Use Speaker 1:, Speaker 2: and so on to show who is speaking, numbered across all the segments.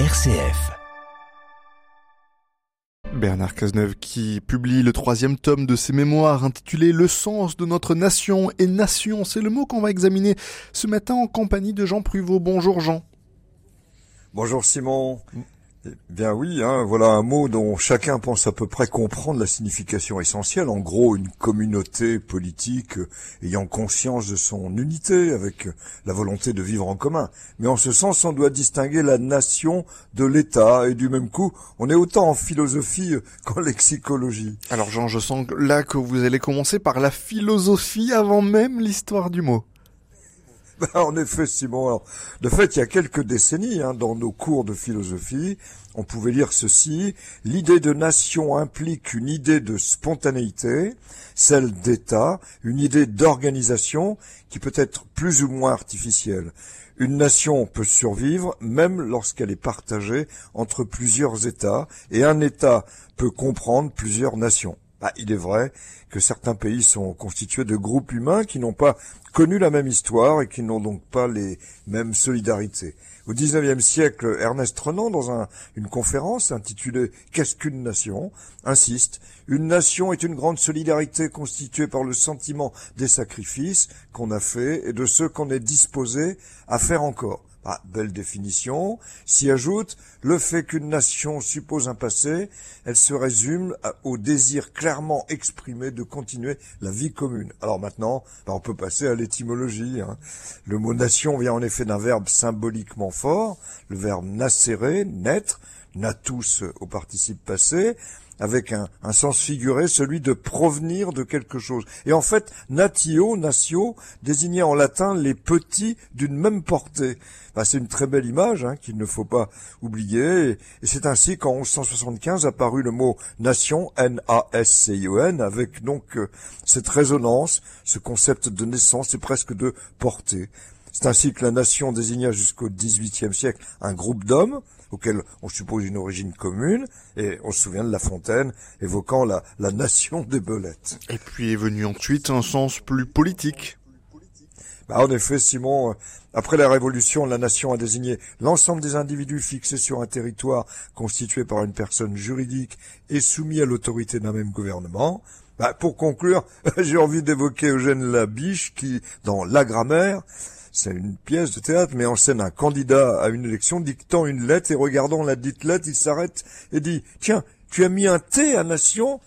Speaker 1: RCF.
Speaker 2: Bernard Cazeneuve qui publie le troisième tome de ses mémoires intitulé Le sens de notre nation et nation, c'est le mot qu'on va examiner ce matin en compagnie de Jean Pruvot. Bonjour Jean.
Speaker 3: Bonjour Simon. Eh bien oui, hein, voilà un mot dont chacun pense à peu près comprendre la signification essentielle. En gros, une communauté politique euh, ayant conscience de son unité, avec euh, la volonté de vivre en commun. Mais en ce sens, on doit distinguer la nation de l'État, et du même coup, on est autant en philosophie euh, qu'en lexicologie.
Speaker 2: Alors Jean, je sens là que vous allez commencer par la philosophie avant même l'histoire du mot.
Speaker 3: En effet, Simon. de fait, il y a quelques décennies, hein, dans nos cours de philosophie, on pouvait lire ceci l'idée de nation implique une idée de spontanéité, celle d'État, une idée d'organisation qui peut être plus ou moins artificielle. Une nation peut survivre même lorsqu'elle est partagée entre plusieurs États, et un État peut comprendre plusieurs nations. Ah, il est vrai que certains pays sont constitués de groupes humains qui n'ont pas connu la même histoire et qui n'ont donc pas les mêmes solidarités. Au XIXe siècle, Ernest Renan, dans une conférence intitulée Qu'est-ce qu'une nation? insiste Une nation est une grande solidarité constituée par le sentiment des sacrifices qu'on a faits et de ceux qu'on est disposé à faire encore. Ah, belle définition. S'y ajoute le fait qu'une nation suppose un passé, elle se résume au désir clairement exprimé de continuer la vie commune. Alors maintenant, ben, on peut passer à l'étymologie. Hein. Le mot nation vient en effet d'un verbe symboliquement fort, le verbe nascere, naître, natus au participe passé, avec un, sens figuré, celui de provenir de quelque chose. Et en fait, natio, natio, désignait en latin les petits d'une même portée. c'est une très belle image hein, qu'il ne faut pas oublier. Et, c'est ainsi qu'en 1175 apparut le mot nation, N-A-S-C-I-O-N, avec donc euh, cette résonance, ce concept de naissance et presque de portée. C'est ainsi que la nation désigna jusqu'au XVIIIe siècle un groupe d'hommes auquel on suppose une origine commune, et on se souvient de La Fontaine évoquant la, la nation des belettes.
Speaker 2: Et puis est venu ensuite un sens plus politique.
Speaker 3: Bah, en effet, Simon, euh, après la Révolution, la nation a désigné l'ensemble des individus fixés sur un territoire constitué par une personne juridique et soumis à l'autorité d'un même gouvernement. Bah, pour conclure, j'ai envie d'évoquer Eugène Labiche qui, dans La grammaire, c'est une pièce de théâtre, mais en scène un candidat à une élection dictant une lettre et regardant la dite lettre, il s'arrête et dit Tiens, tu as mis un T à nation?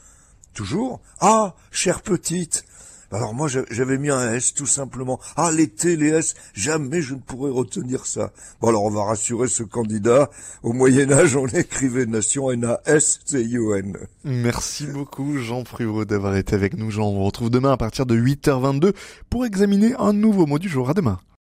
Speaker 3: Toujours Ah, chère petite alors moi j'avais mis un S tout simplement. Ah les T, les S, jamais je ne pourrais retenir ça. Bon alors on va rassurer ce candidat. Au Moyen Âge on écrivait nation N-A-S-C-I-O-N.
Speaker 2: Merci beaucoup Jean Privot d'avoir été avec nous. Jean, on vous retrouve demain à partir de 8h22 pour examiner un nouveau mot du jour. À demain.